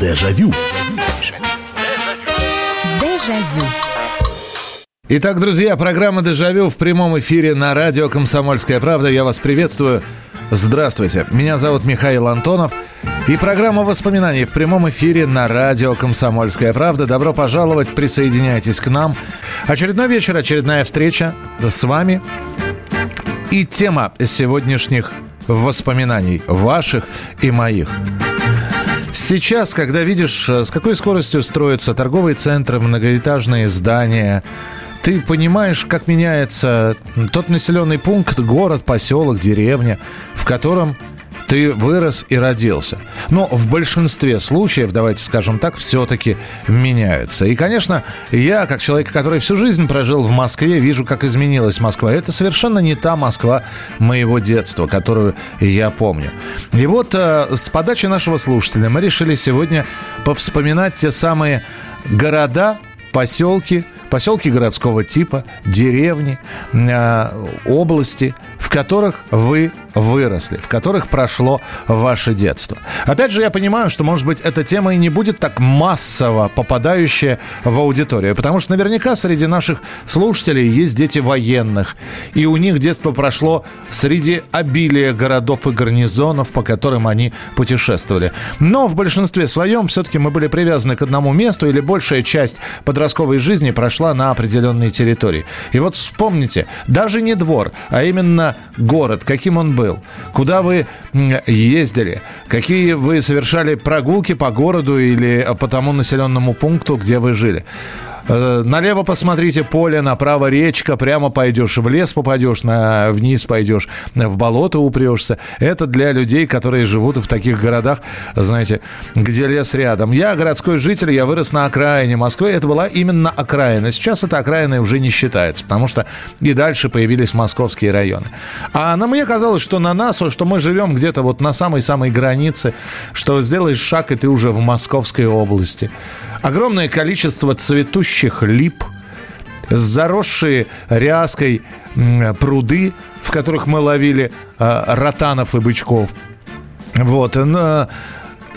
Дежавю. Дежавю. Итак, друзья, программа «Дежавю» в прямом эфире на радио «Комсомольская правда». Я вас приветствую. Здравствуйте. Меня зовут Михаил Антонов. И программа воспоминаний в прямом эфире на радио «Комсомольская правда». Добро пожаловать, присоединяйтесь к нам. Очередной вечер, очередная встреча с вами. И тема сегодняшних воспоминаний, ваших и моих. Сейчас, когда видишь, с какой скоростью строятся торговые центры, многоэтажные здания, ты понимаешь, как меняется тот населенный пункт, город, поселок, деревня, в котором ты вырос и родился. Но в большинстве случаев, давайте скажем так, все-таки меняются. И, конечно, я, как человек, который всю жизнь прожил в Москве, вижу, как изменилась Москва. Это совершенно не та Москва моего детства, которую я помню. И вот э, с подачи нашего слушателя мы решили сегодня повспоминать те самые города, поселки, поселки городского типа, деревни, э, области, в которых вы выросли, в которых прошло ваше детство. Опять же, я понимаю, что, может быть, эта тема и не будет так массово попадающая в аудиторию, потому что наверняка среди наших слушателей есть дети военных, и у них детство прошло среди обилия городов и гарнизонов, по которым они путешествовали. Но в большинстве своем все-таки мы были привязаны к одному месту, или большая часть подростковой жизни прошла на определенной территории. И вот вспомните, даже не двор, а именно город, каким он был, куда вы ездили, какие вы совершали прогулки по городу или по тому населенному пункту, где вы жили. Э, налево посмотрите поле, направо речка, прямо пойдешь в лес попадешь, на, вниз пойдешь, в болото упрешься. Это для людей, которые живут в таких городах, знаете, где лес рядом. Я городской житель, я вырос на окраине Москвы. Это была именно окраина. Сейчас эта окраина уже не считается, потому что и дальше появились московские районы. А на мне казалось, что на нас, что мы живем где-то вот на самой-самой границе, что сделаешь шаг, и ты уже в Московской области. Огромное количество цветущих лип, заросшие ряской пруды, в которых мы ловили э, ротанов и бычков. Вот. Но,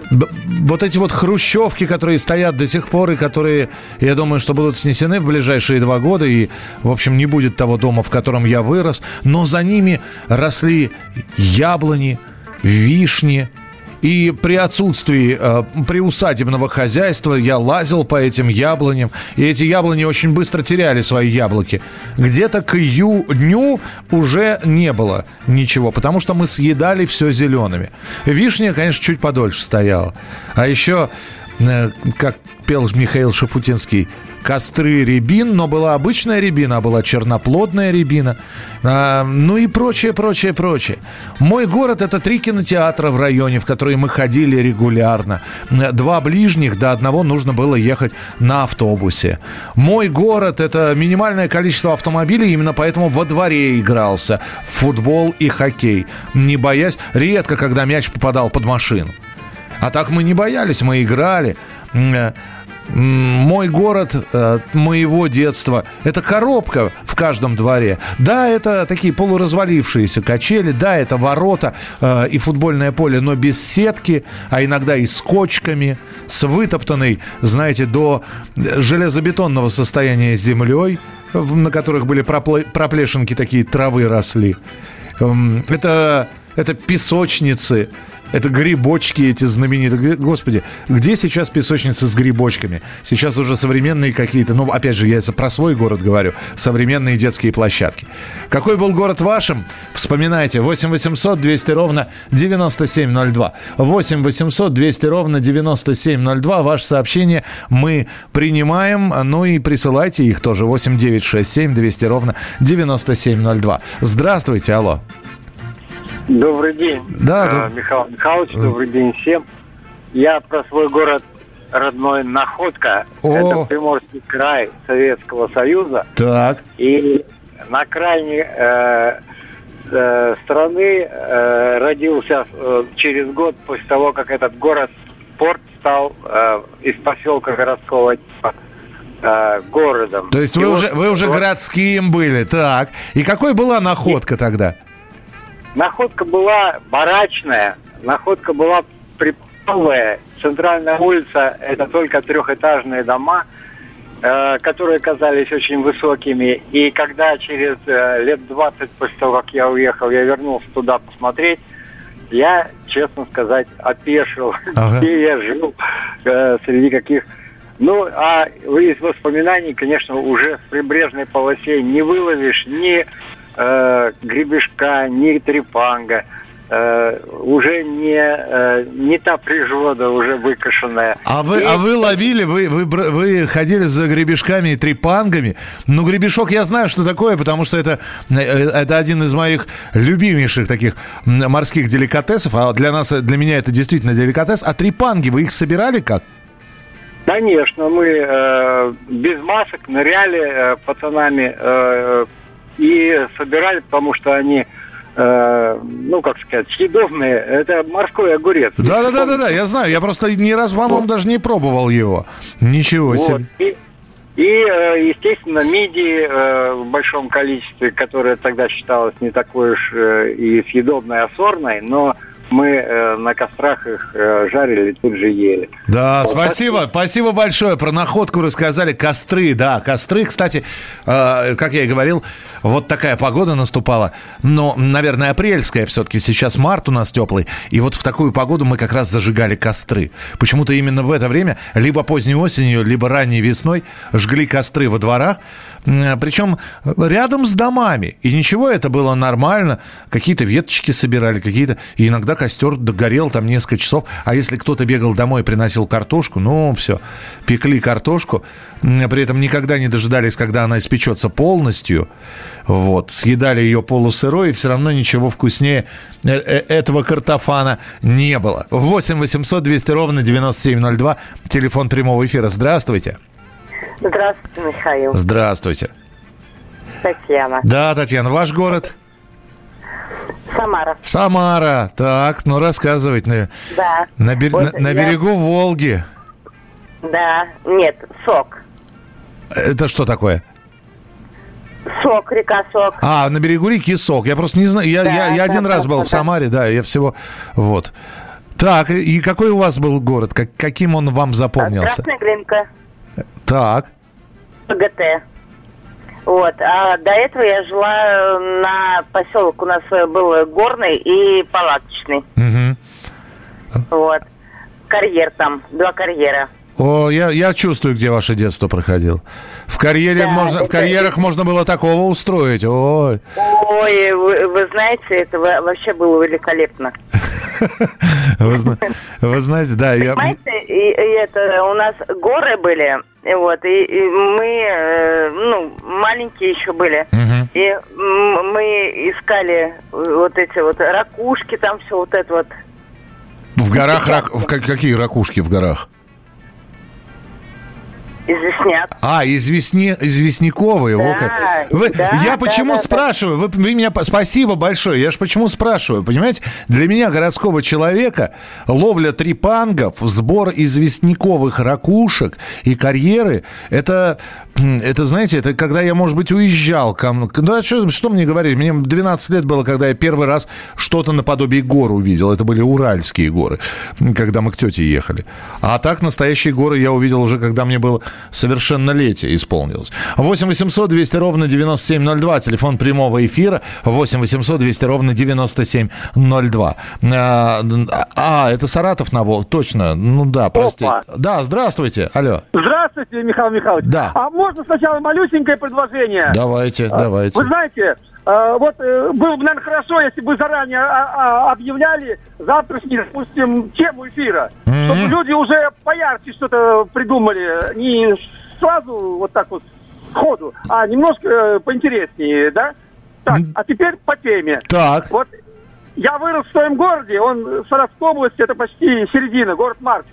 вот эти вот хрущевки, которые стоят до сих пор и которые, я думаю, что будут снесены в ближайшие два года, и, в общем, не будет того дома, в котором я вырос, но за ними росли яблони, вишни, и при отсутствии э, приусадебного хозяйства я лазил по этим яблоням. И эти яблони очень быстро теряли свои яблоки. Где-то к июню уже не было ничего, потому что мы съедали все зелеными. Вишня, конечно, чуть подольше стояла. А еще, э, как пел Михаил Шафутинский, костры рябин, но была обычная рябина, а была черноплодная рябина. А, ну и прочее, прочее, прочее. Мой город – это три кинотеатра в районе, в которые мы ходили регулярно. Два ближних, до одного нужно было ехать на автобусе. Мой город – это минимальное количество автомобилей, именно поэтому во дворе игрался в футбол и хоккей. Не боясь, редко, когда мяч попадал под машину. А так мы не боялись, мы играли мой город э, моего детства – это коробка в каждом дворе. Да, это такие полуразвалившиеся качели, да, это ворота э, и футбольное поле, но без сетки, а иногда и с кочками, с вытоптанной, знаете, до железобетонного состояния землей, на которых были проплешинки такие травы росли. Эм, это, это песочницы, это грибочки эти знаменитые. Господи, где сейчас песочницы с грибочками? Сейчас уже современные какие-то, ну, опять же, я про свой город говорю, современные детские площадки. Какой был город вашим? Вспоминайте. 8 800 200 ровно 9702. 8 800 200 ровно 9702. Ваше сообщение мы принимаем. Ну и присылайте их тоже. 8 9 6 7 200 ровно 9702. Здравствуйте, алло. Добрый день, да, э, Михаил Михайлович, добрый день всем. Я про свой город родной Находка. О. Это Приморский край Советского Союза. Так. И на крайней э, э, страны э, родился э, через год после того, как этот город порт стал э, из поселка городского типа э, городом. То есть вы уже, вы уже вот... городским были, так. И какой была находка тогда? Находка была барачная, находка была при, новая центральная улица – это только трехэтажные дома, э, которые казались очень высокими. И когда через э, лет 20 после того, как я уехал, я вернулся туда посмотреть, я, честно сказать, опешил, ага. где я жил, э, среди каких... Ну, а из воспоминаний, конечно, уже в прибрежной полосе не выловишь ни э, гребешка, ни трепанга. Э, уже не, э, не та природа, уже выкошенная. А вы, и... а вы ловили, вы, вы, вы ходили за гребешками и трепангами. Ну, гребешок я знаю, что такое, потому что это, э, это один из моих любимейших таких морских деликатесов. А для нас, для меня это действительно деликатес. А трепанги, вы их собирали как? Конечно, мы э, без масок ныряли э, пацанами э, и собирали, потому что они э, ну, как сказать, съедобные. Это морской огурец. Да, да, да, да, да, я знаю. Я просто ни разу, по-моему, вот. даже не пробовал его. Ничего вот. себе. И, и, э, естественно, мидии э, в большом количестве, которая тогда считалась не такой уж э, и съедобной, а сорной, но мы э, на кострах их э, жарили, тут же ели. Да, вот спасибо, так... спасибо большое. Про находку рассказали. Костры, да, костры, кстати, э, как я и говорил, вот такая погода наступала. Но, наверное, апрельская все-таки. Сейчас март у нас теплый. И вот в такую погоду мы как раз зажигали костры. Почему-то именно в это время, либо поздней осенью, либо ранней весной, жгли костры во дворах. Причем рядом с домами. И ничего, это было нормально. Какие-то веточки собирали, какие-то... И иногда костер догорел там несколько часов. А если кто-то бегал домой и приносил картошку, ну, все, пекли картошку. При этом никогда не дожидались, когда она испечется полностью. Вот. Съедали ее полусырой, и все равно ничего вкуснее э, э, этого картофана не было. 8 800 200 ровно 9702. Телефон прямого эфира. Здравствуйте. Здравствуйте, Михаил. Здравствуйте. Татьяна. Да, Татьяна, ваш город? Самара. Самара. Так, ну рассказывайте. Да. На, бер... вот на, на я... берегу Волги. Да, нет, Сок. Это что такое? Сок, река Сок. А, на берегу реки Сок. Я просто не знаю. Я, да, я, я один да, раз был да. в Самаре, да, я всего... Вот. Так, и какой у вас был город? Как, каким он вам запомнился? Красная Глинка. Так. ПГТ. Вот. А до этого я жила на поселок у нас был горный и палаточный. Угу. Вот. Карьер там, два карьера. О, я, я чувствую, где ваше детство проходило. В карьере да, можно, это, в карьерах можно было такого устроить. Ой. Ой, вы, вы знаете, это вообще было великолепно. Вы, знаете, да. Понимаете, это, у нас горы были, и вот, и, и мы, э, ну, маленькие еще были, и мы искали вот эти вот ракушки, там все вот это вот. В горах, рак... какие ракушки в горах? Известняк. А, известне, известняковые. Да, Вы, да, я почему да, спрашиваю? Вы, вы меня спасибо большое. Я же почему спрашиваю? Понимаете, для меня городского человека ловля трипангов, сбор известняковых ракушек и карьеры это это, знаете, это когда я, может быть, уезжал. Да, что, что мне говорить? Мне 12 лет было, когда я первый раз что-то наподобие гор увидел. Это были Уральские горы, когда мы к тете ехали. А так настоящие горы я увидел уже, когда мне было совершеннолетие исполнилось. 8 800 200 ровно 9702. Телефон прямого эфира. 8 800 200 ровно 9702. А, а, это Саратов на Волг. Точно. Ну да, прости. Опа. Да, здравствуйте. Алло. Здравствуйте, Михаил Михайлович. Да. А можно сначала малюсенькое предложение? Давайте, а, давайте. Вы знаете, вот э, было бы, наверное, хорошо, если бы заранее а, объявляли завтрашний, допустим, тему эфира. Mm-hmm. Чтобы люди уже поярче что-то придумали. Не сразу вот так вот сходу, а немножко э, поинтереснее, да? Так, а теперь по теме. Так. Вот я вырос в своем городе, он Саратовской области, это почти середина, город Маркс.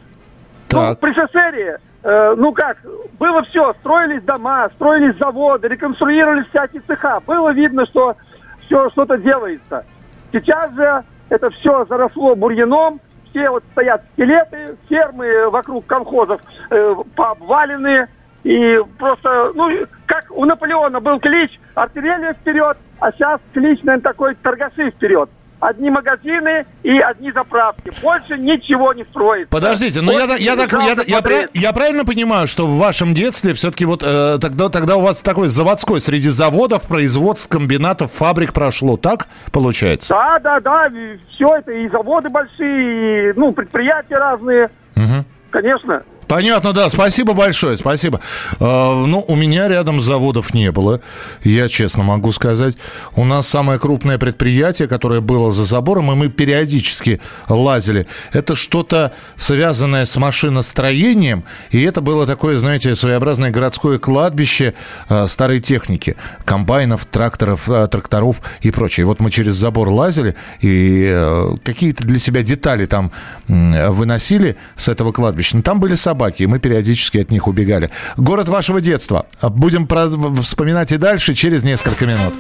Так. Ну, при СССР Э, ну как, было все, строились дома, строились заводы, реконструировались всякие цеха. Было видно, что все что-то делается. Сейчас же это все заросло бурьяном, все вот стоят скелеты, фермы вокруг колхозов э, пообвалены. И просто, ну, как у Наполеона был клич «Артиллерия вперед», а сейчас клич, наверное, такой «Торгаши вперед». Одни магазины и одни заправки. Больше ничего не строится. Подождите, но ну я, я, так, я, я, я, я правильно понимаю, что в вашем детстве все-таки вот э, тогда, тогда у вас такой заводской среди заводов, производств, комбинатов, фабрик прошло, так получается? Да, да, да, все это, и заводы большие, и, ну, предприятия разные. Угу. Конечно. Понятно, да. Спасибо большое, спасибо. Э, ну, у меня рядом заводов не было, я честно могу сказать. У нас самое крупное предприятие, которое было за забором, и мы периодически лазили, это что-то связанное с машиностроением, и это было такое, знаете, своеобразное городское кладбище э, старой техники, комбайнов, тракторов, э, тракторов и прочее. Вот мы через забор лазили, и э, какие-то для себя детали там э, выносили с этого кладбища. Но там были собаки собаки, и мы периодически от них убегали. Город вашего детства. Будем про... вспоминать и дальше через несколько минут.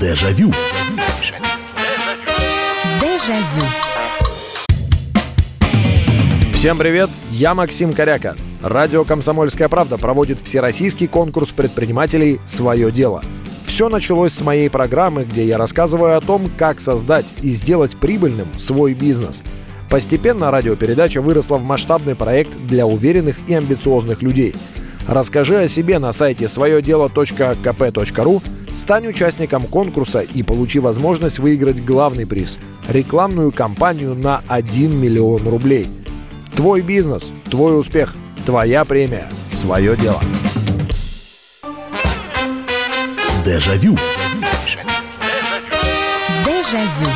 Дежавю. Дежавю. Всем привет, я Максим Коряка. Радио «Комсомольская правда» проводит всероссийский конкурс предпринимателей «Свое дело». Все началось с моей программы, где я рассказываю о том, как создать и сделать прибыльным свой бизнес – Постепенно радиопередача выросла в масштабный проект для уверенных и амбициозных людей. Расскажи о себе на сайте своедело.кп.ру, стань участником конкурса и получи возможность выиграть главный приз – рекламную кампанию на 1 миллион рублей. Твой бизнес, твой успех, твоя премия, свое дело. Дежавю. Дежавю.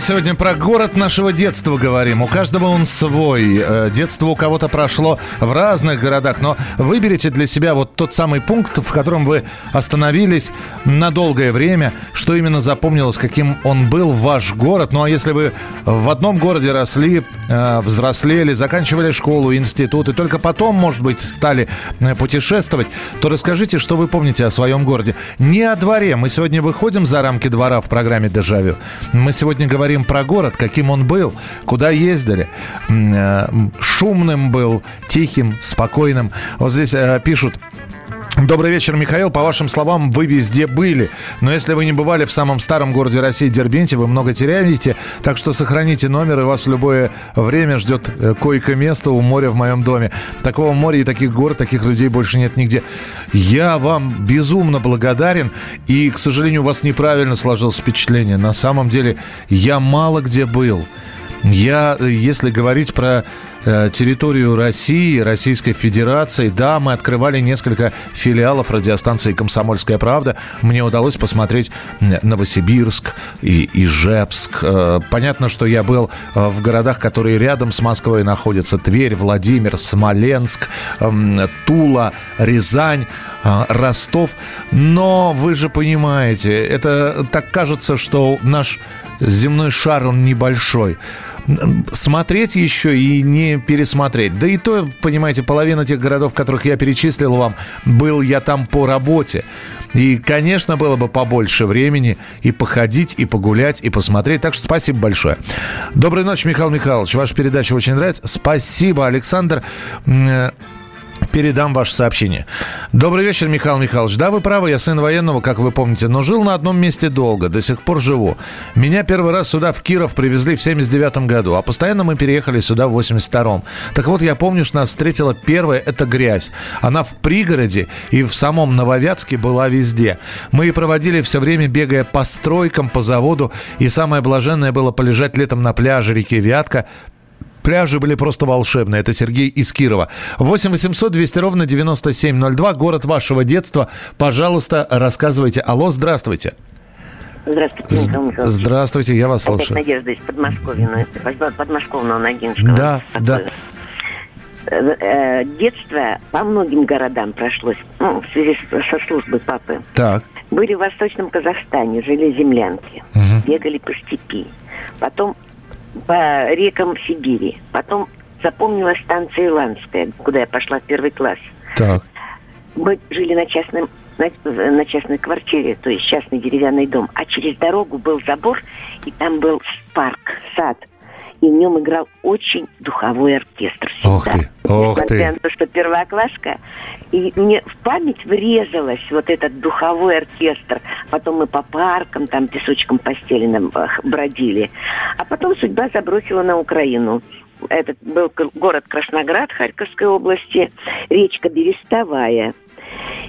Сегодня про город нашего детства говорим. У каждого он свой. Э, детство у кого-то прошло в разных городах, но выберите для себя вот тот самый пункт, в котором вы остановились на долгое время, что именно запомнилось, каким он был ваш город. Ну а если вы в одном городе росли, э, взрослели, заканчивали школу, институт, и только потом, может быть, стали э, путешествовать, то расскажите, что вы помните о своем городе. Не о дворе. Мы сегодня выходим за рамки двора в программе «Дежавю». Мы сегодня говорим говорим про город, каким он был, куда ездили. Э, шумным был, тихим, спокойным. Вот здесь э, пишут, Добрый вечер, Михаил. По вашим словам, вы везде были. Но если вы не бывали в самом старом городе России Дербенте, вы много теряете. Так что сохраните номер, и вас в любое время ждет э, койко-место у моря в моем доме. Такого моря и таких гор, таких людей больше нет нигде. Я вам безумно благодарен. И, к сожалению, у вас неправильно сложилось впечатление. На самом деле, я мало где был. Я, если говорить про э, территорию России, Российской Федерации, да, мы открывали несколько филиалов радиостанции «Комсомольская правда». Мне удалось посмотреть Новосибирск и Ижевск. Э, понятно, что я был э, в городах, которые рядом с Москвой находятся. Тверь, Владимир, Смоленск, э, Тула, Рязань, э, Ростов. Но вы же понимаете, это так кажется, что наш земной шар, он небольшой смотреть еще и не пересмотреть. Да и то, понимаете, половина тех городов, которых я перечислил вам, был я там по работе. И, конечно, было бы побольше времени и походить, и погулять, и посмотреть. Так что спасибо большое. Доброй ночи, Михаил Михайлович. Ваша передача очень нравится. Спасибо, Александр передам ваше сообщение. Добрый вечер, Михаил Михайлович. Да, вы правы, я сын военного, как вы помните, но жил на одном месте долго, до сих пор живу. Меня первый раз сюда, в Киров, привезли в 79 году, а постоянно мы переехали сюда в 82-м. Так вот, я помню, что нас встретила первая, это грязь. Она в пригороде и в самом Нововятске была везде. Мы и проводили все время, бегая по стройкам, по заводу, и самое блаженное было полежать летом на пляже реки Вятка, Пляжи были просто волшебные. Это Сергей из Кирова. 8 800 200 ровно 9702. Город вашего детства. Пожалуйста, рассказывайте. Алло, здравствуйте. Здравствуйте, Михаил Михайлович. Здравствуйте, я вас слушаю. Опять Надежда из Подмосковья, Подмосковного Ногинского. Да, да. Э, э, детство по многим городам прошлось, ну, в связи со службой папы. Так. Были в Восточном Казахстане, жили землянки, угу. бегали по степи. Потом по рекам Сибири. Потом запомнилась станция Иландская, куда я пошла в первый класс. Так. Мы жили на частном на, на частной квартире, то есть частный деревянный дом. А через дорогу был забор, и там был парк, сад. И в нем играл очень духовой оркестр. Всегда. Ох ты, ох Несмотря ты. на то, что первокласска, и мне в память врезалась вот этот духовой оркестр. Потом мы по паркам, там песочком постеленным бродили. А потом судьба забросила на Украину. Этот был город Красноград Харьковской области, речка Берестовая –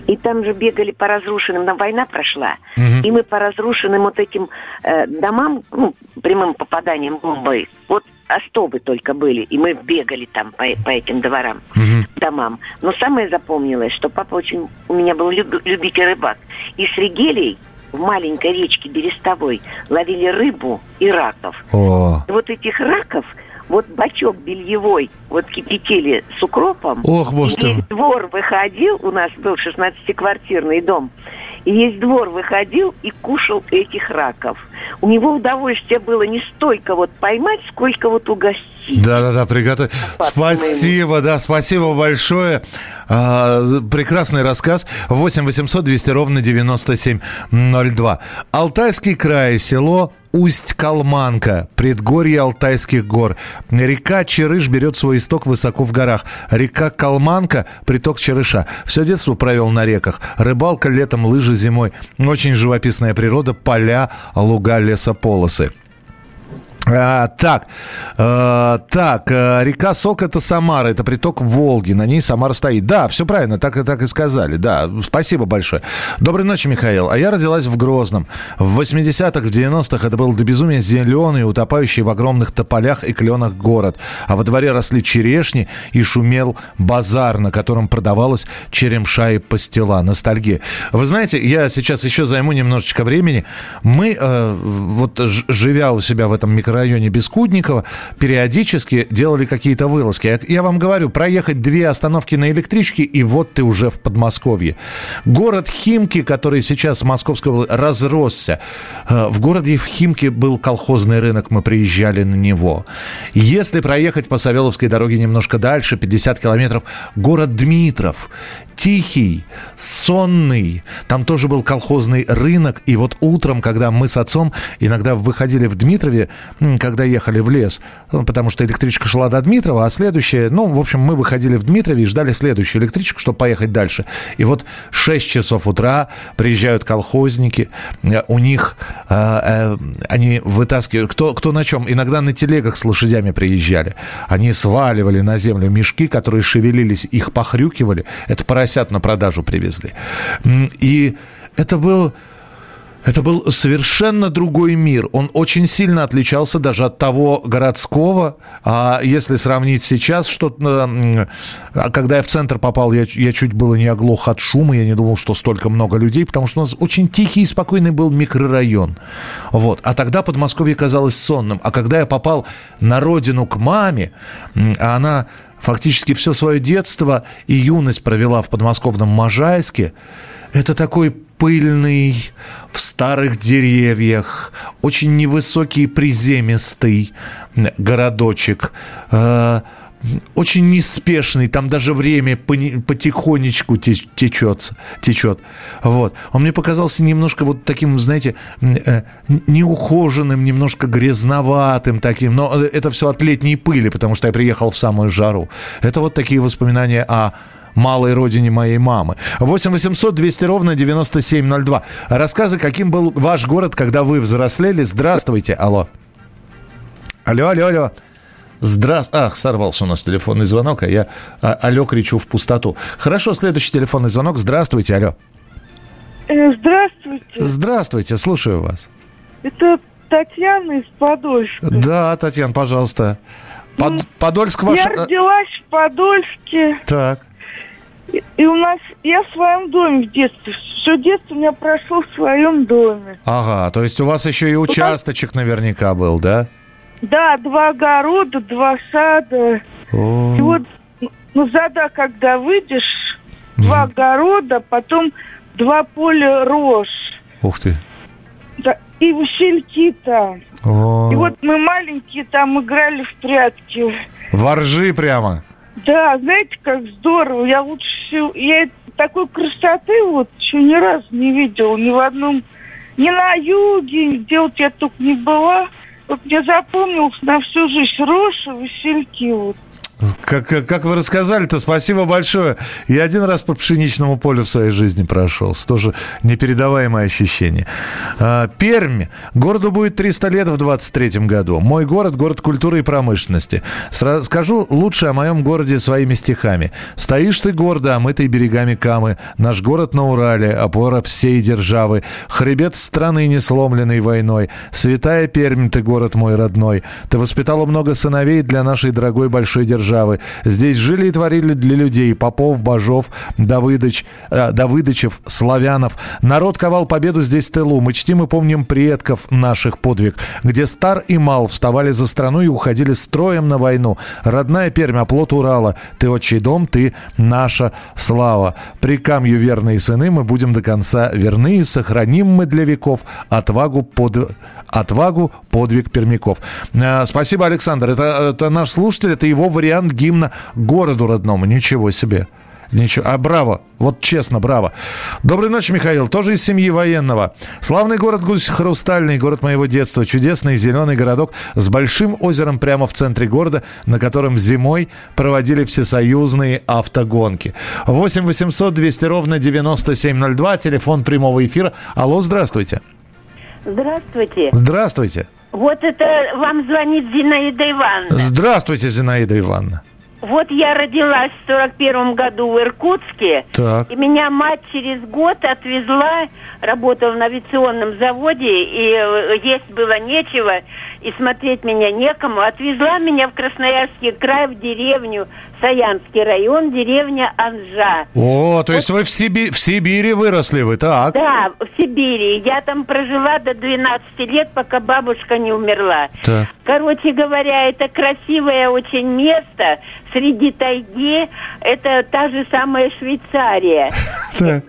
и там же бегали по разрушенным, там война прошла, угу. и мы по разрушенным вот этим э, домам, ну, прямым попаданием бомбой, вот остобы только были, и мы бегали там по, по этим дворам, угу. домам. Но самое запомнилось, что папа очень, у меня был люб, любитель рыбак, и с регелей в маленькой речке Берестовой ловили рыбу и раков. О. И вот этих раков вот бачок бельевой вот кипятили с укропом. Ох, и весь двор выходил, у нас был 16-квартирный дом, и весь двор выходил и кушал этих раков. У него удовольствие было не столько вот поймать, сколько вот угостить. Да-да-да, приготовить. Спасибо, да, спасибо большое. А, прекрасный рассказ. 8 800 200 ровно 9702. Алтайский край, село Усть-Калманка, предгорье Алтайских гор. Река Черыш берет свой исток высоко в горах. Река Калманка – приток Черыша. Все детство провел на реках. Рыбалка летом, лыжи зимой. Очень живописная природа, поля, луга, лесополосы. А, так, а, так, а, река Сок это Самара, это приток Волги, на ней Самара стоит. Да, все правильно, так, так и сказали, да, спасибо большое. Доброй ночи, Михаил. А я родилась в Грозном. В 80-х, в 90-х это был до безумия зеленый, утопающий в огромных тополях и кленах город. А во дворе росли черешни и шумел базар, на котором продавалась черемша и пастила. Ностальгия. Вы знаете, я сейчас еще займу немножечко времени. Мы, э, вот живя у себя в этом микро районе Бескудникова периодически делали какие-то вылазки. Я, вам говорю, проехать две остановки на электричке, и вот ты уже в Подмосковье. Город Химки, который сейчас в Московской области, разросся. Э, в городе Химки был колхозный рынок, мы приезжали на него. Если проехать по Савеловской дороге немножко дальше, 50 километров, город Дмитров тихий, сонный. Там тоже был колхозный рынок. И вот утром, когда мы с отцом иногда выходили в Дмитрове, когда ехали в лес, ну, потому что электричка шла до Дмитрова, а следующая, ну, в общем, мы выходили в Дмитрове и ждали следующую электричку, чтобы поехать дальше. И вот 6 часов утра приезжают колхозники, э, у них э, э, они вытаскивают, кто, кто на чем, иногда на телегах с лошадями приезжали. Они сваливали на землю мешки, которые шевелились, их похрюкивали. Это поросят поросят на продажу привезли. И это был... Это был совершенно другой мир. Он очень сильно отличался даже от того городского. А если сравнить сейчас, что а когда я в центр попал, я, я чуть было не оглох от шума. Я не думал, что столько много людей, потому что у нас очень тихий и спокойный был микрорайон. Вот. А тогда Подмосковье казалось сонным. А когда я попал на родину к маме, а она фактически все свое детство и юность провела в подмосковном Можайске. Это такой пыльный, в старых деревьях, очень невысокий приземистый городочек. Э, очень неспешный, там даже время потихонечку течет, течет. Вот. Он мне показался немножко вот таким, знаете, э, неухоженным, немножко грязноватым таким, но это все от летней пыли, потому что я приехал в самую жару. Это вот такие воспоминания о малой родине моей мамы. 8 800 200 ровно 9702. Рассказы, каким был ваш город, когда вы взрослели. Здравствуйте. Алло. Алло, алло, алло. Здравствуйте. Ах, сорвался у нас телефонный звонок, а я а, алло кричу в пустоту. Хорошо, следующий телефонный звонок. Здравствуйте, алло. Э, здравствуйте. Здравствуйте, слушаю вас. Это Татьяна из Подольска. Да, Татьяна, пожалуйста. Под, ну, Подольск ваш... Я родилась в Подольске. Так. И, и у нас... Я в своем доме в детстве. Все детство у меня прошло в своем доме. Ага, то есть у вас еще и участочек наверняка был, да? Да, два огорода, два сада. О. И вот ну, зада, когда выйдешь, два огорода, потом два поля рожь. Ух ты. Да, и васильки там. О. И вот мы маленькие там играли в прятки. Воржи прямо. Да, знаете, как здорово. Я лучше всего... Я такой красоты вот еще ни разу не видела. Ни в одном... Ни на юге, где вот я только не была. Вот мне запомнился на всю жизнь Роша, Васильки. Вот. Как, как, как вы рассказали-то, спасибо большое. Я один раз по пшеничному полю в своей жизни прошелся. Тоже непередаваемое ощущение. А, Пермь. Городу будет 300 лет в 23 году. Мой город – город культуры и промышленности. Скажу лучше о моем городе своими стихами. Стоишь ты гордо, омытый берегами Камы. Наш город на Урале, опора всей державы. Хребет страны, не сломленный войной. Святая Пермь, ты город мой родной. Ты воспитала много сыновей для нашей дорогой большой державы державы. Здесь жили и творили для людей Попов, Бажов, Давыдыч, э, Давыдычев, Славянов. Народ ковал победу здесь в тылу. Мы чтим и помним предков наших подвиг, где стар и мал вставали за страну и уходили строем на войну. Родная Пермь, оплот Урала. Ты отчий дом, ты наша слава. При камью верные сыны мы будем до конца верны и сохраним мы для веков отвагу под отвагу, подвиг пермяков. Э, спасибо, Александр. Это, это наш слушатель, это его вариант гимна городу родному. Ничего себе. Ничего. А браво. Вот честно, браво. Доброй ночи, Михаил. Тоже из семьи военного. Славный город Гусь Хрустальный, город моего детства. Чудесный зеленый городок с большим озером прямо в центре города, на котором зимой проводили всесоюзные автогонки. 8 800 200 ровно 9702. Телефон прямого эфира. Алло, здравствуйте. Здравствуйте. Здравствуйте. Вот это вам звонит Зинаида Ивановна. Здравствуйте, Зинаида Ивановна. Вот я родилась в сорок первом году в Иркутске. Так. И меня мать через год отвезла, работала на авиационном заводе, и э, есть было нечего, и смотреть меня некому. Отвезла меня в Красноярский край, в деревню Саянский район, деревня Анжа. О, то есть вы в, Сиби... в Сибири выросли вы, так? Да, в Сибири. Я там прожила до 12 лет, пока бабушка не умерла. Так. Короче говоря, это красивое очень место среди тайги. Это та же самая Швейцария. Так.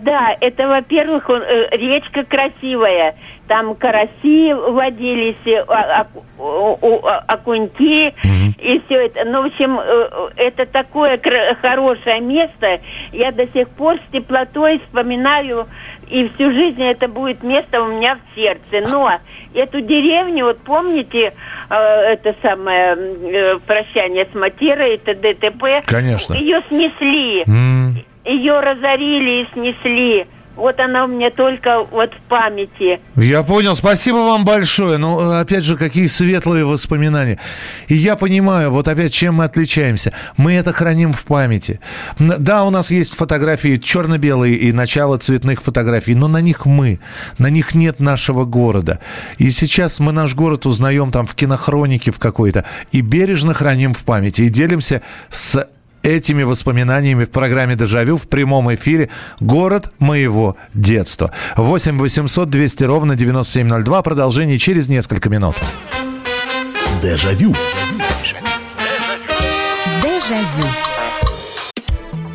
Да, это, во-первых, э, речка красивая. Там караси водились, э, а- о- а- окуньки и все это. Ну, в общем, э, это такое хорошее место. Я до сих пор с теплотой вспоминаю, и всю жизнь это будет место у меня в сердце. Но эту деревню, вот помните, это самое прощание с матерой, это ДТП? Конечно. Ее снесли. М, Ее разорили и снесли. Вот она у меня только вот в памяти. Я понял, спасибо вам большое. Ну, опять же, какие светлые воспоминания. И я понимаю, вот опять, чем мы отличаемся. Мы это храним в памяти. Да, у нас есть фотографии черно-белые и начало цветных фотографий, но на них мы. На них нет нашего города. И сейчас мы наш город узнаем там в кинохронике в какой-то и бережно храним в памяти. И делимся с этими воспоминаниями в программе «Дежавю» в прямом эфире «Город моего детства». 8 800 200 ровно 9702. Продолжение через несколько минут. Дежавю. Дежавю.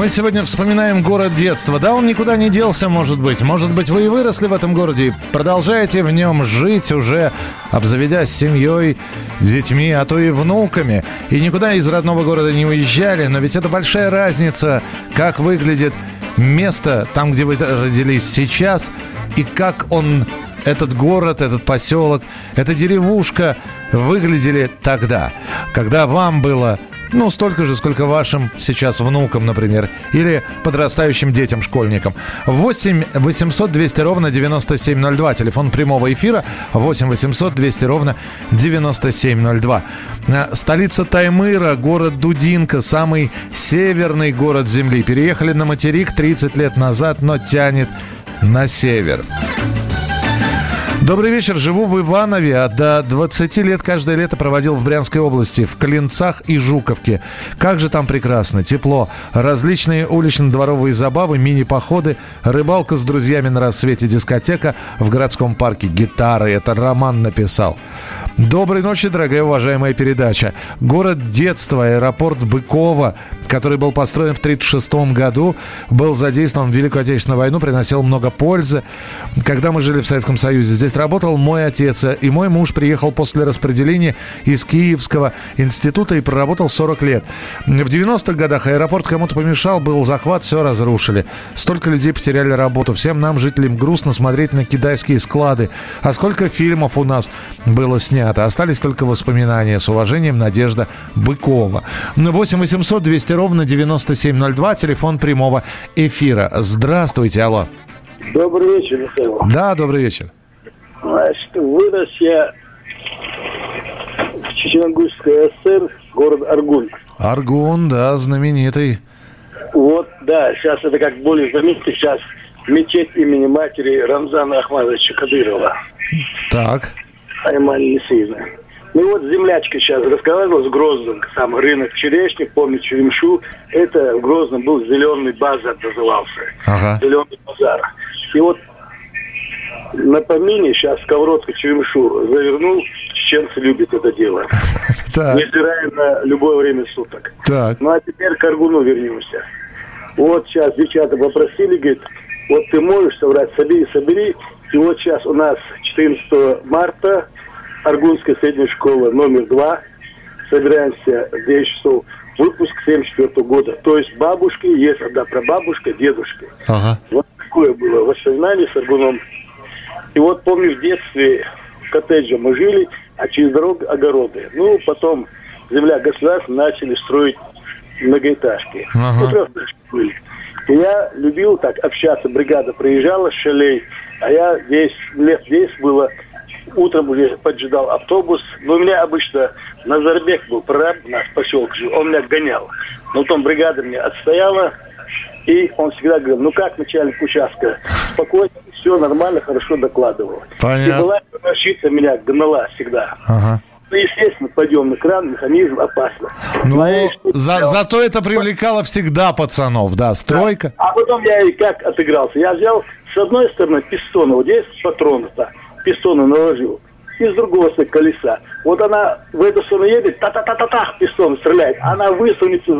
Мы сегодня вспоминаем город детства. Да, он никуда не делся, может быть. Может быть, вы и выросли в этом городе и продолжаете в нем жить уже, обзаведясь семьей, детьми, а то и внуками. И никуда из родного города не уезжали. Но ведь это большая разница, как выглядит место там, где вы родились сейчас, и как он этот город, этот поселок, эта деревушка выглядели тогда, когда вам было ну, столько же, сколько вашим сейчас внукам, например, или подрастающим детям, школьникам. 8 800 200 ровно 9702. Телефон прямого эфира 8 800 200 ровно 9702. Э, Столица Таймыра, город Дудинка, самый северный город Земли. Переехали на материк 30 лет назад, но тянет на север. Добрый вечер. Живу в Иванове. а До 20 лет каждое лето проводил в Брянской области, в Клинцах и Жуковке. Как же там прекрасно, тепло. Различные улично-дворовые забавы, мини-походы, рыбалка с друзьями на рассвете, дискотека в городском парке, гитары. Это Роман написал. Доброй ночи, дорогая уважаемая передача. Город детства, аэропорт Быкова, который был построен в 1936 году, был задействован в Великую Отечественную войну, приносил много пользы. Когда мы жили в Советском Союзе, здесь работал мой отец, и мой муж приехал после распределения из Киевского института и проработал 40 лет. В 90-х годах аэропорт кому-то помешал, был захват, все разрушили. Столько людей потеряли работу. Всем нам, жителям, грустно смотреть на китайские склады. А сколько фильмов у нас было снято. Остались только воспоминания. С уважением, Надежда Быкова. 8 800 200 ровно 9702. Телефон прямого эфира. Здравствуйте, алло. Добрый вечер, Михаил. Да, добрый вечер. Значит, вырос я в Чеченгульской ССР, город Аргун. Аргун, да, знаменитый. Вот, да, сейчас это как более знаменитый сейчас мечеть имени матери Рамзана Ахмадовича Кадырова. Так. Аймани Исаевна. Ну вот землячка сейчас рассказывала с Грозным, сам рынок черешни, помню Черемшу. Это в Грозном был зеленый базар назывался. Ага. Зеленый базар. И вот на помине сейчас сковородка черемшу завернул. Чеченцы любят это дело. Невзирая на любое время суток. Так. Ну а теперь к Аргуну вернемся. Вот сейчас девчата попросили, говорит, вот ты можешь собрать, собери, собери. И вот сейчас у нас 14 марта Аргунская средняя школа номер два. Собираемся в 9 часов. Выпуск 74 года. То есть бабушки, есть одна прабабушка, дедушка. Ага. Вот такое было воспоминание с Аргуном. И вот помню в детстве в коттедже мы жили, а через дорогу огороды. Ну, потом земля государства начали строить многоэтажки. Ага. Ну, были. И я любил так общаться. Бригада приезжала с шалей, а я весь, лет 10 было, утром уже поджидал автобус. Но у меня обычно Назарбек был прораб, у нас в поселке жил, он меня гонял. Но потом бригада меня отстояла, и он всегда говорил, ну как начальник участка, спокойно, все нормально, хорошо докладывал. Понятно. И была продавщица меня гнала всегда. Ага. Ну, естественно, подъемный кран, механизм опасно. Ну, Знаешь, за- зато это привлекало всегда пацанов, да, стройка. А потом я и как отыгрался. Я взял с одной стороны пистоны, вот здесь патроны-то, пистоны наложил, и с стороны колеса. Вот она в эту сторону едет, та-та-та-та-та, пистон стреляет. Она высунется,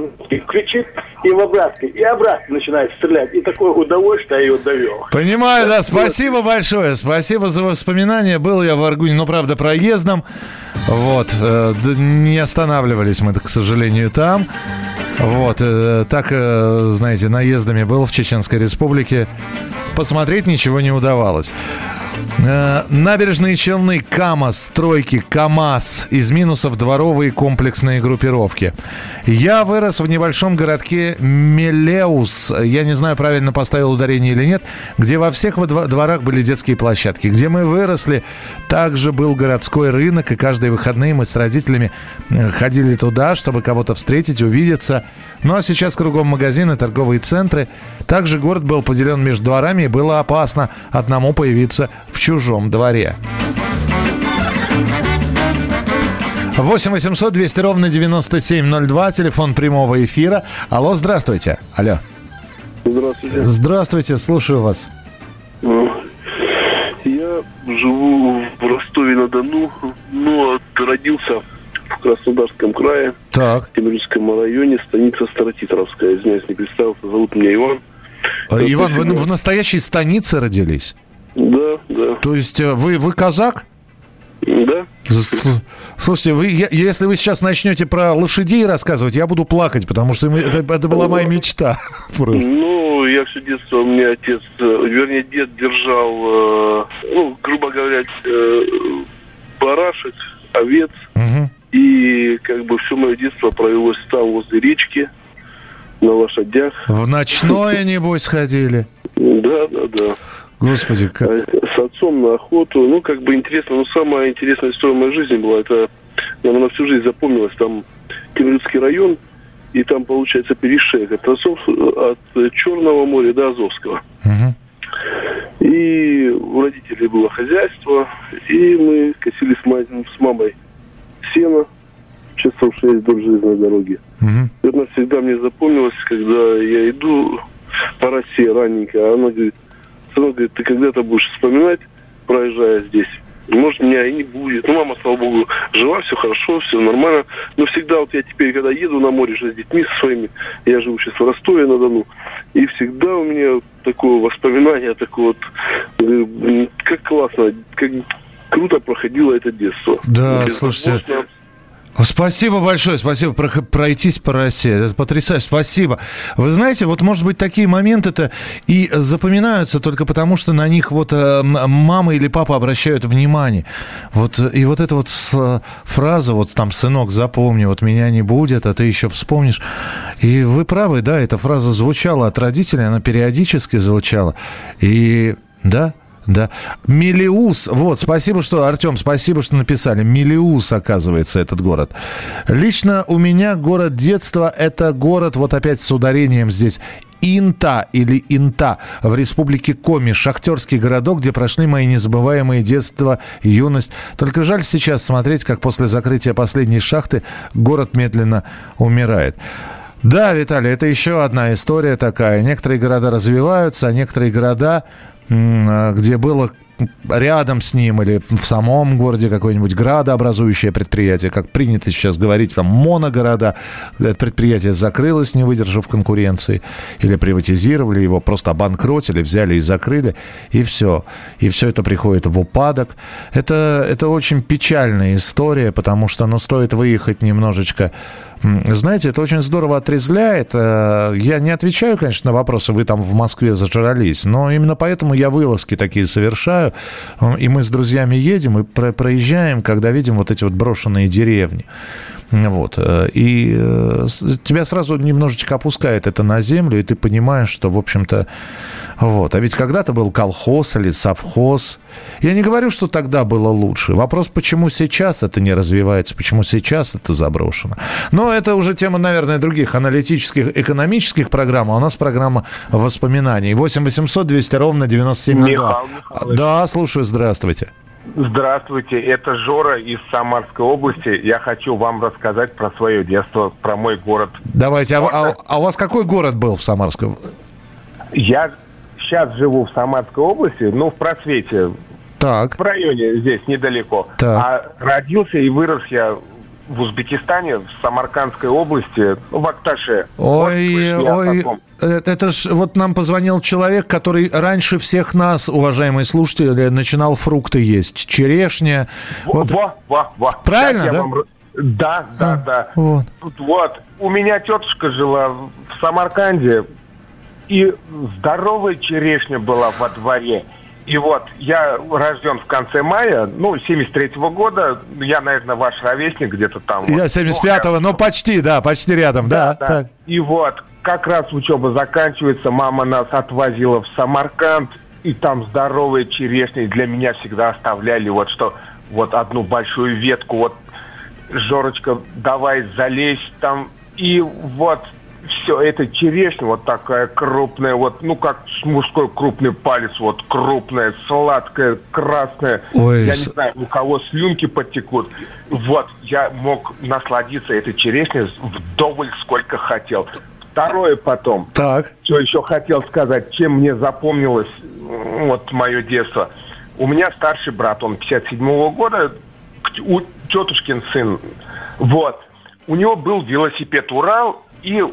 кричит и в обратке, и обратно начинает стрелять. И такое удовольствие я ее довел. Понимаю, да, спасибо большое, спасибо за воспоминания. Был я в Аргуне, но, правда, проездом. Вот, э, не останавливались мы, к сожалению, там. Вот, э, так, э, знаете, наездами был в Чеченской Республике. Посмотреть ничего не удавалось. Э, Набережные Челны, КАМАЗ, стройки, КАМАЗ. Из минусов дворовые комплексные группировки. Я вырос в небольшом городке Мелеус. Я не знаю, правильно поставил ударение или нет. Где во всех во дво- дворах были детские площадки. Где мы выросли, также был городской рынок. И каждые выходные мы с родителями э, ходили туда, чтобы кого-то встретить, увидеться. Ну а сейчас кругом магазины, торговые центры. Также город был поделен между дворами, и было опасно одному появиться в чужом дворе. 8 800 200 ровно 9702, телефон прямого эфира. Алло, здравствуйте. Алло. Здравствуйте. Здравствуйте, слушаю вас. Я живу в Ростове-на-Дону, но родился в Краснодарском крае, Так. в Темрюцком районе, станица Старотитровская. Извиняюсь, не представился, зовут меня Иван. Э, Иван, вы в настоящей станице родились? Да, да. То есть э, вы, вы казак? Да. Слушайте, вы, я- если вы сейчас начнете про лошадей рассказывать, я буду плакать, потому что это, это была моя мечта. Просто. Ну, я все детство, у меня отец, э, вернее, дед держал, э, ну, грубо говоря, барашек, овец. И как бы все мое детство провелось там, возле речки, на лошадях. В ночное, небось, ходили. Да, да, да. Господи, как... С отцом на охоту. Ну, как бы интересно. Но самая интересная история моей жизни была, это нам на всю жизнь запомнилась. Там Кемерецкий район, и там, получается, перешеек от, Азов, от Черного моря до Азовского. И у родителей было хозяйство, и мы косили с, мать, с мамой сено часов шесть вдоль железной дороги. И она всегда мне запомнилась, когда я иду по России раненько, а она говорит, сынок, говорит, ты когда-то будешь вспоминать, проезжая здесь, может, меня и не будет. Ну, мама, слава богу, жива, все хорошо, все нормально. Но всегда вот я теперь, когда еду на море же с детьми со своими, я живу сейчас в Ростове-на-Дону, и всегда у меня такое воспоминание, такое вот, э, как классно, как круто проходило это детство. Да, слушайте, Спасибо большое, спасибо. Про, пройтись по России. Это потрясающе. Спасибо. Вы знаете, вот, может быть, такие моменты-то и запоминаются только потому, что на них вот э, мама или папа обращают внимание. Вот, и вот эта вот фраза, вот там, сынок, запомни, вот меня не будет, а ты еще вспомнишь. И вы правы, да, эта фраза звучала от родителей, она периодически звучала. И да, да. Мелиус. Вот, спасибо, что, Артем, спасибо, что написали. Мелиус, оказывается, этот город. Лично у меня город детства – это город, вот опять с ударением здесь, Инта или Инта в республике Коми, шахтерский городок, где прошли мои незабываемые детство и юность. Только жаль сейчас смотреть, как после закрытия последней шахты город медленно умирает. Да, Виталий, это еще одна история такая. Некоторые города развиваются, а некоторые города а, где было рядом с ним или в самом городе какое-нибудь градообразующее предприятие, как принято сейчас говорить, там моногорода, это предприятие закрылось, не выдержав конкуренции, или приватизировали его, просто обанкротили, взяли и закрыли, и все. И все это приходит в упадок. Это, это очень печальная история, потому что, ну, стоит выехать немножечко знаете, это очень здорово отрезляет. Э, я не отвечаю, конечно, на вопросы, вы там в Москве зажрались, но именно поэтому я вылазки такие совершаю. И мы с друзьями едем и проезжаем, когда видим вот эти вот брошенные деревни. Вот. Э, и э, тебя сразу немножечко опускает это на землю, и ты понимаешь, что, в общем-то, вот. А ведь когда-то был колхоз или совхоз. Я не говорю, что тогда было лучше. Вопрос, почему сейчас это не развивается, почему сейчас это заброшено. Но это уже тема, наверное, других аналитических, экономических программ, а у нас программа воспоминаний. 8 800 200 ровно 9702. Да, слушаю, здравствуйте. Здравствуйте, это Жора из Самарской области. Я хочу вам рассказать про свое детство, про мой город. Давайте, а, а, а у вас какой город был в Самарской? Я сейчас живу в Самарской области, ну, в просвете. Так. В районе здесь, недалеко. Так. А родился и вырос я в Узбекистане, в Самаркандской области, ну, в Акташе. Ой, ой, э, это ж вот нам позвонил человек, который раньше всех нас, уважаемые слушатели, начинал фрукты есть. Черешня. Во, вот. во, во, во. Правильно, да? Вам... Да, да, а, да. Вот. вот. У меня тетушка жила в Самарканде, и здоровая черешня была во дворе. И вот я рожден в конце мая, ну, 73-го года. Я, наверное, ваш ровесник где-то там. Я 75-го, ну, но почти, да, почти рядом, да. да, да. И вот, как раз учеба заканчивается, мама нас отвозила в Самарканд, и там здоровые черешни для меня всегда оставляли вот что, вот одну большую ветку, вот, Жорочка, давай залезь там, и вот все, это черешня вот такая крупная, вот, ну, как мужской крупный палец, вот крупная, сладкая, красная. Ой, я не знаю, у кого слюнки потекут. Вот, я мог насладиться этой черешней вдоволь сколько хотел. Второе потом. Так. Что еще хотел сказать, чем мне запомнилось вот мое детство. У меня старший брат, он 57-го года, у тетушкин сын. Вот. У него был велосипед «Урал», и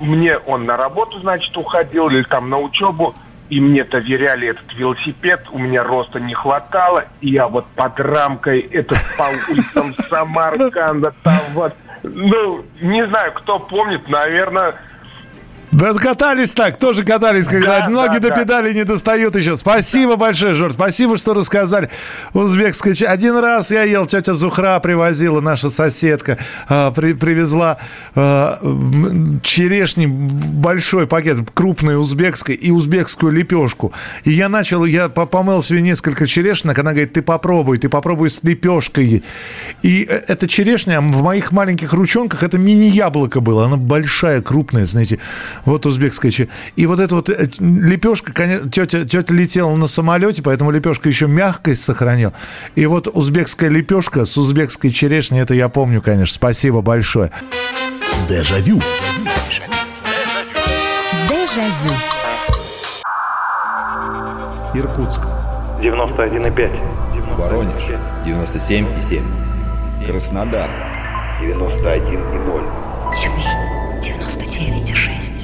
мне он на работу, значит, уходил или там на учебу, и мне доверяли этот велосипед, у меня роста не хватало, и я вот под рамкой этот по улицам Самарканда там вот, ну, не знаю, кто помнит, наверное, да катались так, тоже катались, когда да, ноги да, до педали да. не достают еще. Спасибо большое, Жор, спасибо, что рассказали. Узбекская Один раз я ел, тетя Зухра привозила, наша соседка, э, при, привезла э, черешни, большой пакет, крупной узбекской и узбекскую лепешку. И я начал, я помыл себе несколько черешнок, она говорит, ты попробуй, ты попробуй с лепешкой. И э, эта черешня в моих маленьких ручонках, это мини-яблоко было, она большая, крупная, знаете, Вот узбекская черешня. И вот эта вот э, лепешка, конечно, тетя, тетя летела на самолете, поэтому лепешка еще мягкость сохранила. И вот узбекская лепешка с узбекской черешней, это я помню, конечно. Спасибо большое. Дежавю. Дежавю. Иркутск. 91,5. Воронеж. 97,7. Краснодар. 91,0. Тюмень. 99,6.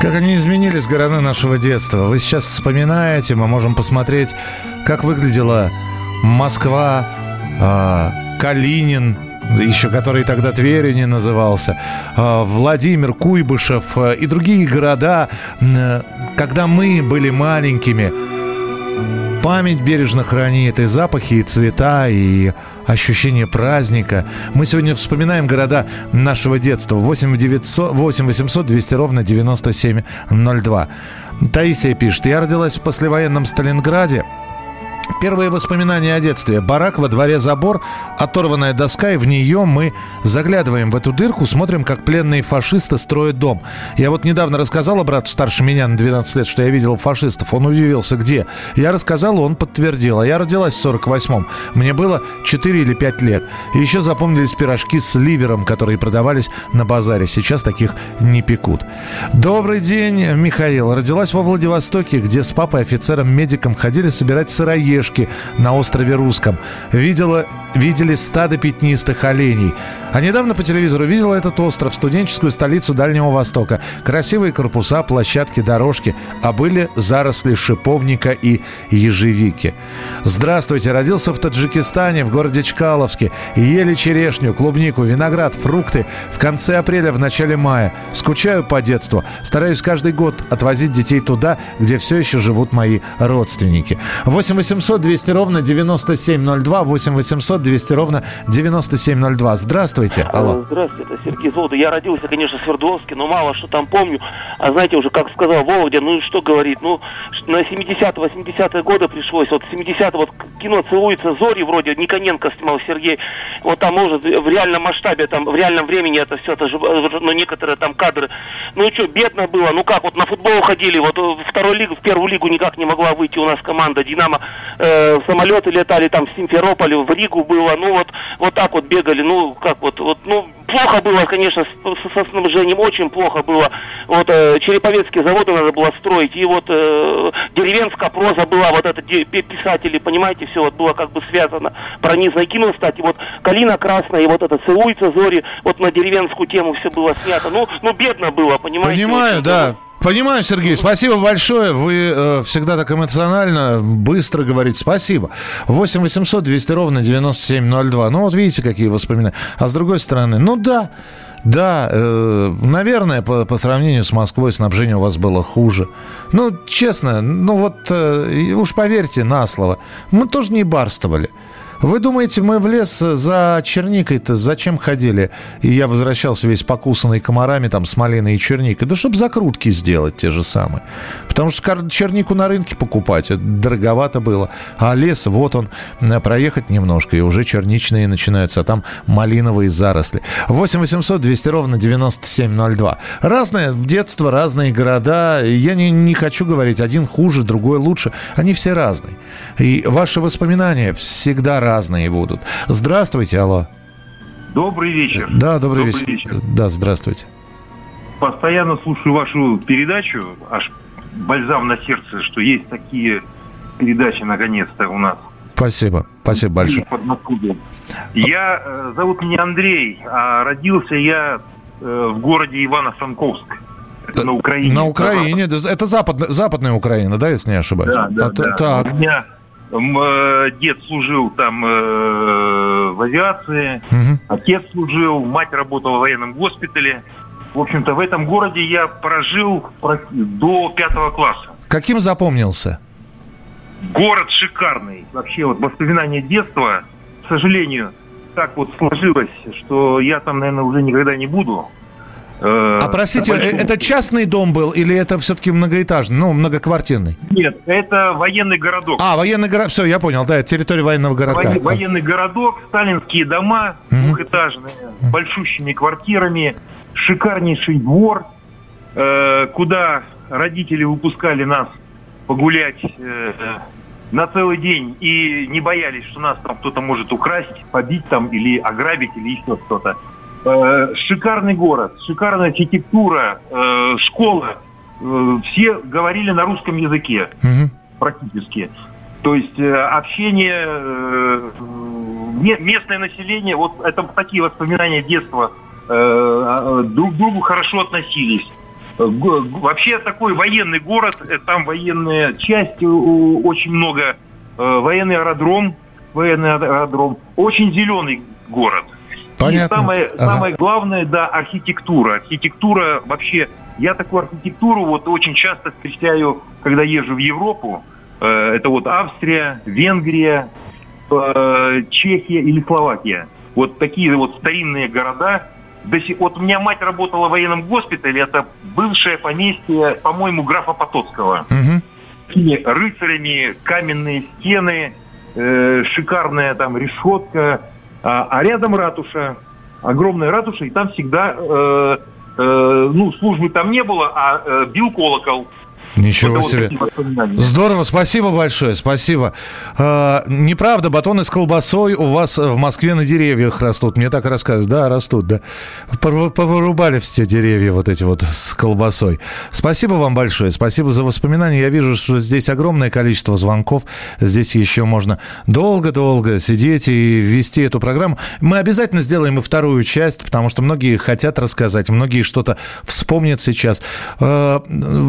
Как они изменились города нашего детства. Вы сейчас вспоминаете, мы можем посмотреть, как выглядела Москва, э, Калинин, еще который тогда Тверью не назывался, э, Владимир, Куйбышев э, и другие города, э, когда мы были маленькими. Память бережно хранит и запахи, и цвета, и ощущение праздника. Мы сегодня вспоминаем города нашего детства. 8, 900, 8 800 200 ровно 9702. Таисия пишет. Я родилась в послевоенном Сталинграде. Первые воспоминания о детстве. Барак, во дворе забор, оторванная доска, и в нее мы заглядываем в эту дырку, смотрим, как пленные фашисты строят дом. Я вот недавно рассказала брату старше меня на 12 лет, что я видел фашистов. Он удивился, где. Я рассказал, он подтвердил. А я родилась в 48-м. Мне было 4 или 5 лет. И еще запомнились пирожки с ливером, которые продавались на базаре. Сейчас таких не пекут. Добрый день, Михаил. Родилась во Владивостоке, где с папой офицером-медиком ходили собирать сыроежки на острове Русском. Видела, видели стадо пятнистых оленей. А недавно по телевизору видела этот остров, студенческую столицу Дальнего Востока. Красивые корпуса, площадки, дорожки. А были заросли шиповника и ежевики. Здравствуйте. Родился в Таджикистане, в городе Чкаловске. Ели черешню, клубнику, виноград, фрукты в конце апреля, в начале мая. Скучаю по детству. Стараюсь каждый год отвозить детей туда, где все еще живут мои родственники. 8 800 200 ровно 9702. 8 800 200 ровно 9702. Здравствуйте. Алло. Здравствуйте, это Сергей Золото. Я родился, конечно, в Свердловске, но мало что там помню. А знаете, уже как сказал Володя, ну что говорить, ну на 70-80-е годы пришлось. Вот 70 вот кино «Целуется зори» вроде, Никоненко снимал Сергей. Вот там, может, в реальном масштабе, там, в реальном времени это все, это же, ну, некоторые там кадры. Ну, что, бедно было. Ну, как, вот на футбол ходили, вот в вторую лигу, в первую лигу никак не могла выйти у нас команда «Динамо». Э, самолеты летали там в Симферополе, в Ригу было. Ну, вот, вот так вот бегали. Ну, как вот, вот, ну, плохо было, конечно, с, со снабжением, очень плохо было. Вот э, Череповецкие заводы надо было строить, и вот э, деревенская проза была, вот это писатели, понимаете, все вот было как бы связано. Про низное кино, кстати, вот «Калина красная» и вот это «Целуется зори», вот на деревенскую тему все было снято. Ну, ну бедно было, понимаете? Понимаю, да. Понимаю, Сергей, спасибо большое. Вы э, всегда так эмоционально, быстро говорите. Спасибо. 8 800 200 ровно 9702. Ну, вот видите, какие воспоминания. А с другой стороны, ну да, да, э, наверное, по, по сравнению с Москвой снабжение у вас было хуже. Ну, честно, ну вот э, уж поверьте на слово, мы тоже не барствовали. Вы думаете, мы в лес за черникой-то зачем ходили? И я возвращался весь покусанный комарами, там, с малиной и черникой. Да чтобы закрутки сделать те же самые. Потому что чернику на рынке покупать, это дороговато было. А лес, вот он, проехать немножко, и уже черничные начинаются, а там малиновые заросли. 8 800 200 ровно 9702. Разное детство, разные города. Я не, не хочу говорить, один хуже, другой лучше. Они все разные. И ваши воспоминания всегда разные будут. Здравствуйте, алло. Добрый вечер. Да, добрый, Добрый вечер. вечер. Да, здравствуйте. Постоянно слушаю вашу передачу, аж бальзам на сердце, что есть такие передачи наконец-то у нас. Спасибо, спасибо большое. Подмосковье. Я, э, зовут меня Андрей, а родился я э, в городе Ивано-Франковск. Это на Украине. На Украине, это западная, западная Украина, да, если не ошибаюсь? Да, да, А, да. Так, У меня э, дед служил там э, в авиации, Мгм. отец служил, мать работала в военном госпитале. В общем-то, в этом городе я прожил до пятого класса. Каким запомнился? Город шикарный. Вообще вот воспоминания детства, к сожалению, так вот сложилось, что я там, наверное, уже никогда не буду. Э, а простите, большому... это частный дом был или это все-таки многоэтажный, ну, многоквартирный? Нет, это военный городок. А, военный городок, все, я понял, да, территория военного городка. Во- военный городок, сталинские дома, угу. двухэтажные, угу. большущими квартирами, шикарнейший двор, э, куда родители выпускали нас погулять э, на целый день и не боялись, что нас там кто-то может украсть, побить там или ограбить или еще что-то. Э, шикарный город, шикарная архитектура, э, школа. Э, все говорили на русском языке угу. практически. То есть общение, местное население, вот это такие воспоминания детства, друг к другу хорошо относились. Вообще такой военный город, там военная часть, очень много, военный аэродром, военный аэродром, очень зеленый город. Понятно. И самое, ага. самое главное, да, архитектура. Архитектура вообще, я такую архитектуру вот очень часто встречаю, когда езжу в Европу. Э, это вот Австрия, Венгрия, Чехия или Словакия. Вот такие вот старинные города. Вот у меня мать работала в военном госпитале, это бывшее поместье, по-моему, графа Потоцкого. Угу. Такими рыцарями, каменные стены, э, шикарная там решетка, а, а рядом ратуша, огромная ратуша, и там всегда, э, э, ну, службы там не было, а э, бил колокол. Ничего вот себе. Здорово, спасибо большое, спасибо. А, неправда, батоны с колбасой у вас в Москве на деревьях растут. Мне так рассказывают. Да, растут, да. Повырубали все деревья вот эти вот с колбасой. Спасибо вам большое, спасибо за воспоминания. Я вижу, что здесь огромное количество звонков. Здесь еще можно долго-долго сидеть и вести эту программу. Мы обязательно сделаем и вторую часть, потому что многие хотят рассказать, многие что-то вспомнят сейчас. А,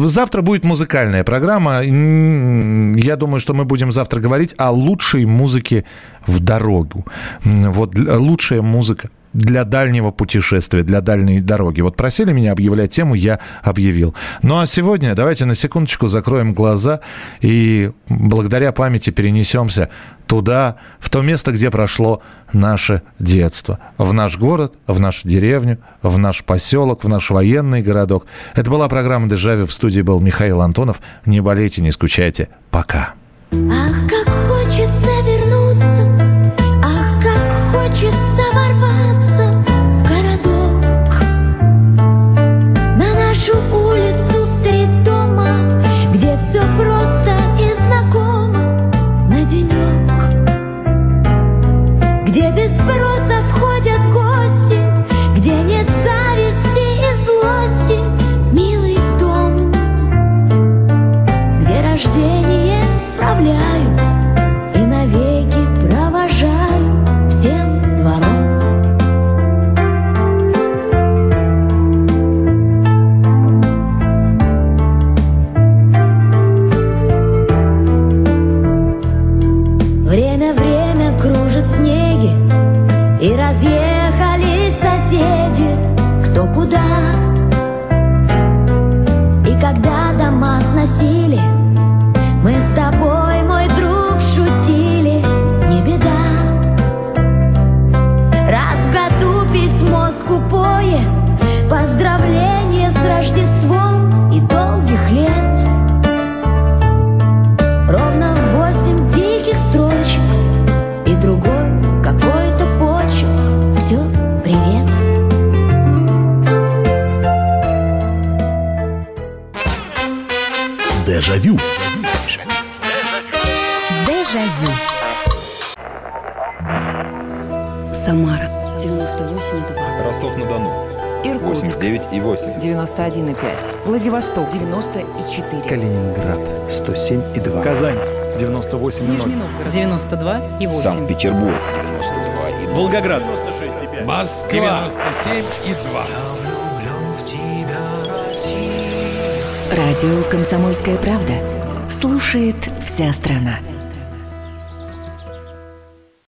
завтра будет музыкальная программа. Я думаю, что мы будем завтра говорить о лучшей музыке в дорогу. Вот лучшая музыка для дальнего путешествия, для дальней дороги. Вот просили меня объявлять тему, я объявил. Ну а сегодня давайте на секундочку закроем глаза и благодаря памяти перенесемся туда, в то место, где прошло наше детство. В наш город, в нашу деревню, в наш поселок, в наш военный городок. Это была программа «Дежавю». В студии был Михаил Антонов. Не болейте, не скучайте. Пока. Ах, как 92 и 8. Санкт-Петербург. 92 и 2. Волгоград Москва 97 и 2. Радио «Комсомольская правда». Слушает вся страна.